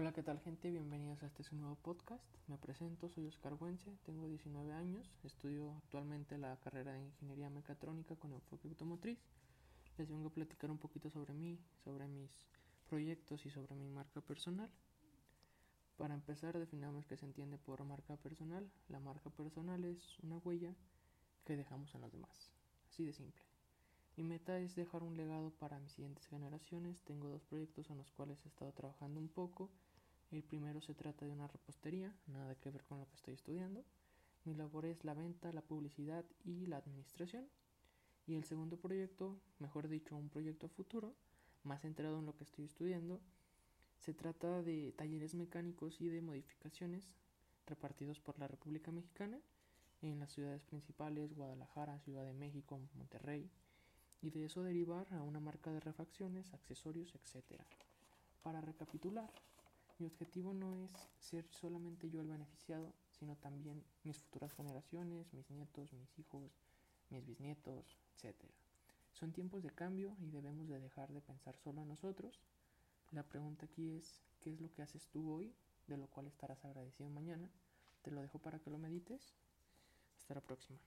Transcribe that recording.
Hola, ¿qué tal gente? Bienvenidos a este nuevo podcast. Me presento, soy Oscar Güense, tengo 19 años, estudio actualmente la carrera de Ingeniería Mecatrónica con enfoque automotriz. Les vengo a platicar un poquito sobre mí, sobre mis proyectos y sobre mi marca personal. Para empezar, definamos qué se entiende por marca personal. La marca personal es una huella que dejamos en los demás, así de simple. Mi meta es dejar un legado para mis siguientes generaciones. Tengo dos proyectos en los cuales he estado trabajando un poco. El primero se trata de una repostería, nada que ver con lo que estoy estudiando. Mi labor es la venta, la publicidad y la administración. Y el segundo proyecto, mejor dicho, un proyecto futuro, más centrado en lo que estoy estudiando, se trata de talleres mecánicos y de modificaciones repartidos por la República Mexicana en las ciudades principales, Guadalajara, Ciudad de México, Monterrey, y de eso derivar a una marca de refacciones, accesorios, etc. Para recapitular, mi objetivo no es ser solamente yo el beneficiado, sino también mis futuras generaciones, mis nietos, mis hijos, mis bisnietos, etc. Son tiempos de cambio y debemos de dejar de pensar solo en nosotros. La pregunta aquí es, ¿qué es lo que haces tú hoy, de lo cual estarás agradecido mañana? Te lo dejo para que lo medites. Hasta la próxima.